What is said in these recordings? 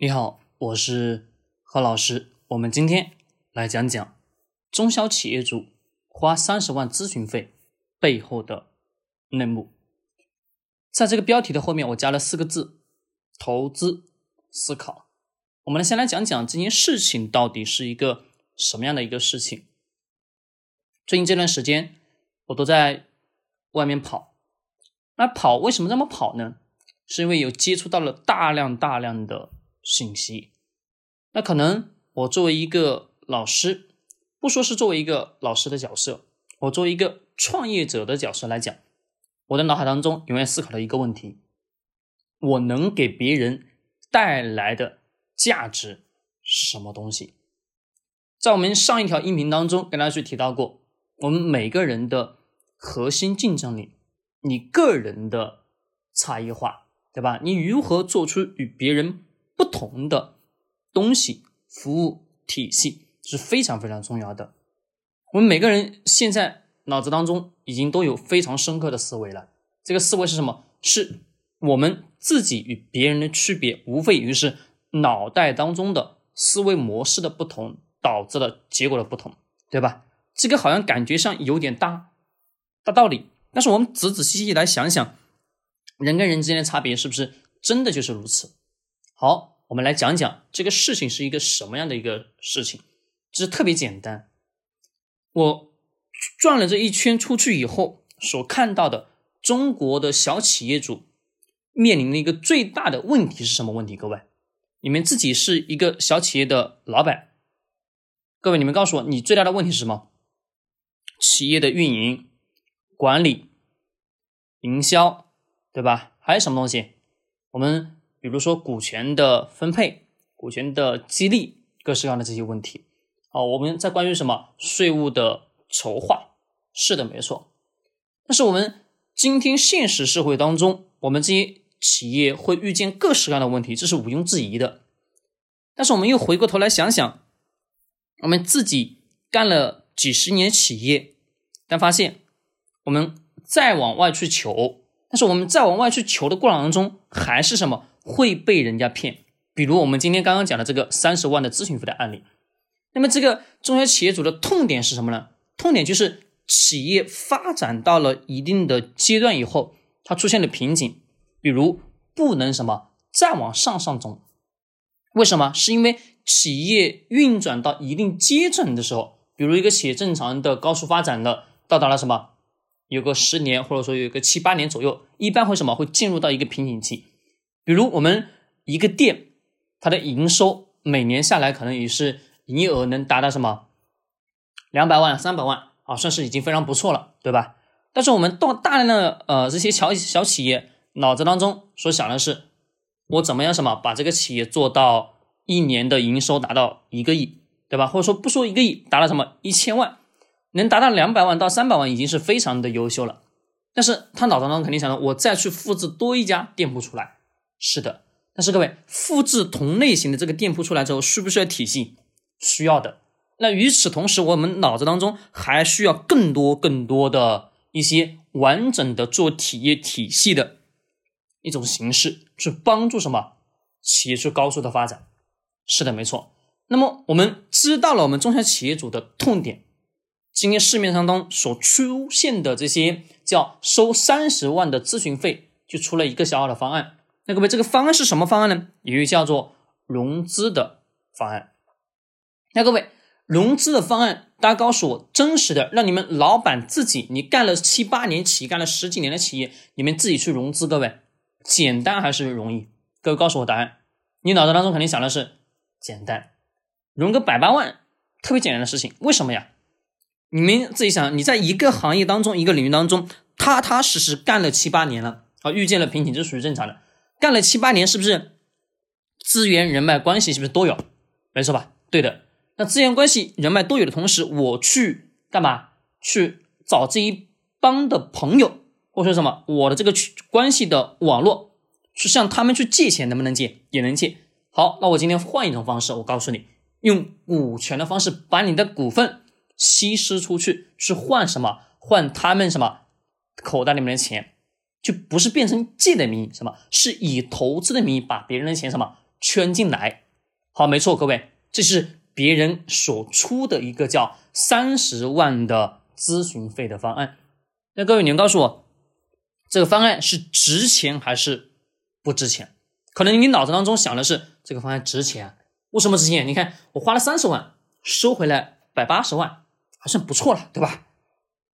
你好，我是何老师。我们今天来讲讲中小企业主花三十万咨询费背后的内幕。在这个标题的后面，我加了四个字：投资思考。我们先来讲讲这件事情到底是一个什么样的一个事情。最近这段时间，我都在外面跑。那跑为什么这么跑呢？是因为有接触到了大量大量的。信息，那可能我作为一个老师，不说是作为一个老师的角色，我作为一个创业者的角色来讲，我的脑海当中永远思考的一个问题：我能给别人带来的价值是什么东西？在我们上一条音频当中跟大家去提到过，我们每个人的核心竞争力，你个人的差异化，对吧？你如何做出与别人？同的东西、服务体系是非常非常重要的。我们每个人现在脑子当中已经都有非常深刻的思维了。这个思维是什么？是我们自己与别人的区别，无非于是脑袋当中的思维模式的不同导致了结果的不同，对吧？这个好像感觉上有点大大道理，但是我们仔仔细细来想想，人跟人之间的差别是不是真的就是如此？好，我们来讲讲这个事情是一个什么样的一个事情。这是特别简单。我转了这一圈出去以后，所看到的中国的小企业主面临的一个最大的问题是什么问题？各位，你们自己是一个小企业的老板，各位，你们告诉我，你最大的问题是什么？企业的运营、管理、营销，对吧？还有什么东西？我们。比如说股权的分配、股权的激励，各式各样的这些问题。好，我们在关于什么税务的筹划，是的，没错。但是我们今天现实社会当中，我们这些企业会遇见各式各样的问题，这是毋庸置疑的。但是我们又回过头来想想，我们自己干了几十年企业，但发现我们再往外去求，但是我们再往外去求的过程当中，还是什么？会被人家骗，比如我们今天刚刚讲的这个三十万的咨询费的案例。那么这个中小企业主的痛点是什么呢？痛点就是企业发展到了一定的阶段以后，它出现了瓶颈，比如不能什么再往上上中。为什么？是因为企业运转到一定阶层的时候，比如一个企业正常的高速发展的到达了什么，有个十年或者说有个七八年左右，一般会什么会进入到一个瓶颈期。比如我们一个店，它的营收每年下来可能也是营业额能达到什么两百万、三百万啊，算是已经非常不错了，对吧？但是我们到大量的呃这些小小企业脑子当中所想的是，我怎么样什么把这个企业做到一年的营收达到一个亿，对吧？或者说不说一个亿，达到什么一千万，能达到两百万到三百万已经是非常的优秀了。但是他脑子当中肯定想着，我再去复制多一家店铺出来。是的，但是各位复制同类型的这个店铺出来之后，需不需要体系？需要的。那与此同时，我们脑子当中还需要更多更多的一些完整的做体验体系的一种形式，去帮助什么企业去高速的发展？是的，没错。那么我们知道了我们中小企业主的痛点，今天市面上当所出现的这些叫收三十万的咨询费，就出了一个小小的方案。那各位，这个方案是什么方案呢？也就叫做融资的方案。那各位，融资的方案，大家告诉我，真实的让你们老板自己，你干了七八年企业，干了十几年的企业，你们自己去融资，各位，简单还是容易？各位告诉我答案。你脑子当中肯定想的是简单，融个百八万，特别简单的事情。为什么呀？你们自己想，你在一个行业当中，一个领域当中，踏踏实实干了七八年了，啊，遇见了瓶颈，这属于正常的。干了七八年，是不是资源、人脉、关系是不是都有？没错吧？对的。那资源、关系、人脉都有的同时，我去干嘛？去找这一帮的朋友，或者说什么？我的这个关系的网络，去向他们去借钱，能不能借？也能借。好，那我今天换一种方式，我告诉你，用股权的方式把你的股份稀释出去，去换什么？换他们什么口袋里面的钱？就不是变成借的名义，什么是以投资的名义把别人的钱什么圈进来。好，没错，各位，这是别人所出的一个叫三十万的咨询费的方案。那各位，你们告诉我，这个方案是值钱还是不值钱？可能你脑子当中想的是这个方案值钱，为什么值钱？你看我花了三十万，收回来百八十万，还算不错了，对吧？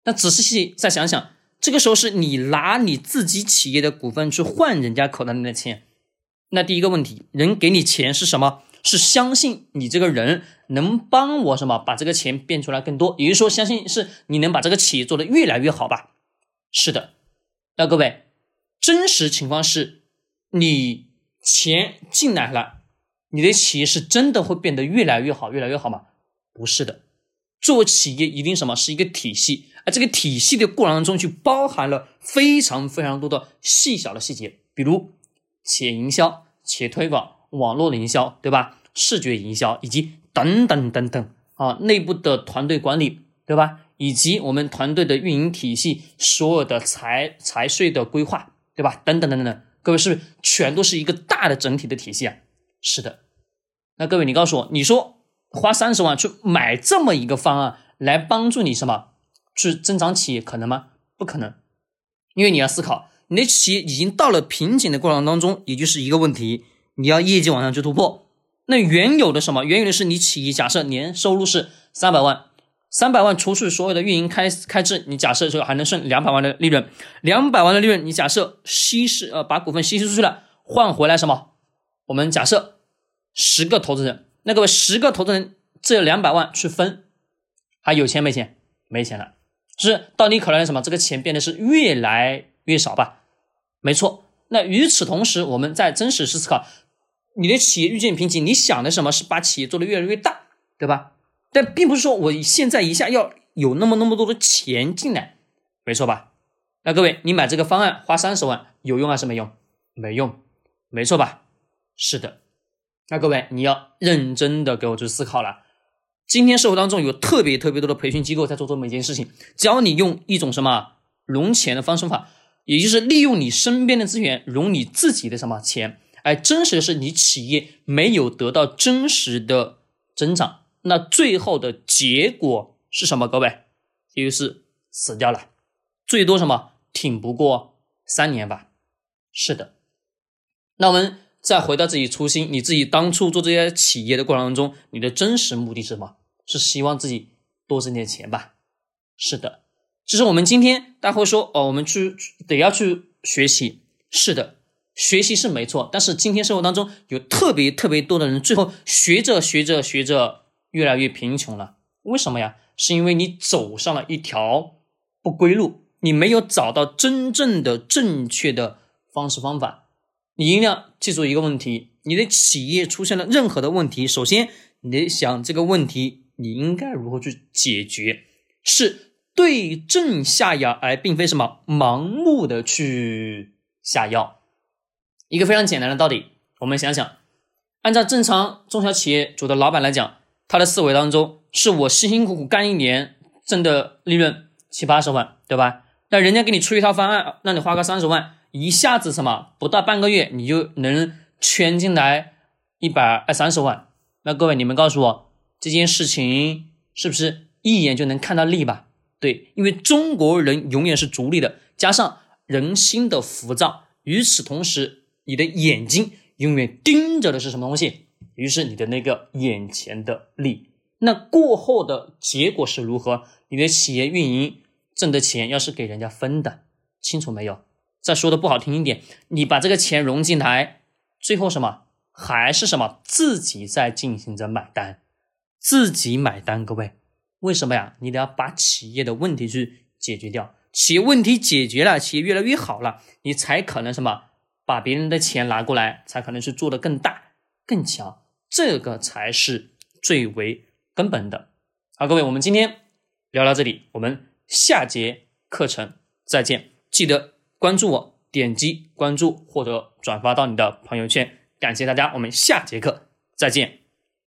那仔细再想想，这个时候是你拿你自己企业的股份去换人家口袋里的钱，那第一个问题，人给你钱是什么？是相信你这个人能帮我什么把这个钱变出来更多，也就是说，相信是你能把这个企业做得越来越好吧？是的。那各位，真实情况是，你钱进来了，你的企业是真的会变得越来越好，越来越好吗？不是的。做企业一定什么是一个体系，而这个体系的过程当中，就包含了非常非常多的细小的细节，比如企业营销、企业推广。网络营销，对吧？视觉营销，以及等等等等啊，内部的团队管理，对吧？以及我们团队的运营体系，所有的财财税的规划，对吧？等等等等等，各位是不是全都是一个大的整体的体系啊？是的。那各位，你告诉我，你说花三十万去买这么一个方案来帮助你什么去增长企业，可能吗？不可能，因为你要思考，你的企业已经到了瓶颈的过程当中，也就是一个问题。你要业绩往上去突破，那原有的什么？原有的是你企业假设年收入是三百万，三百万除去所有的运营开开支，你假设说还能剩两百万的利润，两百万的利润你假设稀释呃把股份稀释出去了，换回来什么？我们假设十个投资人，那各位十个投资人这两百万去分，还有钱没钱？没钱了，是到你可能什么？这个钱变得是越来越少吧？没错。那与此同时，我们在真实是思考。你的企业遇见瓶颈，你想的什么是把企业做得越来越大，对吧？但并不是说我现在一下要有那么那么多的钱进来，没错吧？那各位，你买这个方案花三十万有用还是没用？没用，没错吧？是的。那各位，你要认真的给我去思考了。今天社会当中有特别特别多的培训机构在做这么一件事情，教你用一种什么融钱的方式法，也就是利用你身边的资源融你自己的什么钱。哎真实的是，你企业没有得到真实的增长，那最后的结果是什么？各位，也就是死掉了，最多什么挺不过三年吧？是的。那我们再回到自己初心，你自己当初做这些企业的过程当中，你的真实目的是什么？是希望自己多挣点钱吧？是的。其实我们今天大家会说，哦，我们去得要去学习，是的。学习是没错，但是今天生活当中有特别特别多的人，最后学着学着学着越来越贫穷了。为什么呀？是因为你走上了一条不归路，你没有找到真正的正确的方式方法。你一定要记住一个问题：你的企业出现了任何的问题，首先你得想这个问题你应该如何去解决，是对症下药，而并非什么盲目的去下药。一个非常简单的道理，我们想想，按照正常中小企业主的老板来讲，他的思维当中是我辛辛苦苦干一年挣的利润七八十万，对吧？那人家给你出一套方案，让你花个三十万，一下子什么不到半个月你就能圈进来一百二三十万。那各位你们告诉我，这件事情是不是一眼就能看到利吧？对，因为中国人永远是逐利的，加上人心的浮躁，与此同时。你的眼睛永远盯着的是什么东西？于是你的那个眼前的利，那过后的结果是如何？你的企业运营挣的钱要是给人家分的，清楚没有？再说的不好听一点，你把这个钱融进来，最后什么还是什么？自己在进行着买单，自己买单。各位，为什么呀？你得要把企业的问题去解决掉，企业问题解决了，企业越来越好了，你才可能什么？把别人的钱拿过来，才可能是做的更大、更强，这个才是最为根本的。好，各位，我们今天聊到这里，我们下节课程再见。记得关注我，点击关注或者转发到你的朋友圈。感谢大家，我们下节课再见。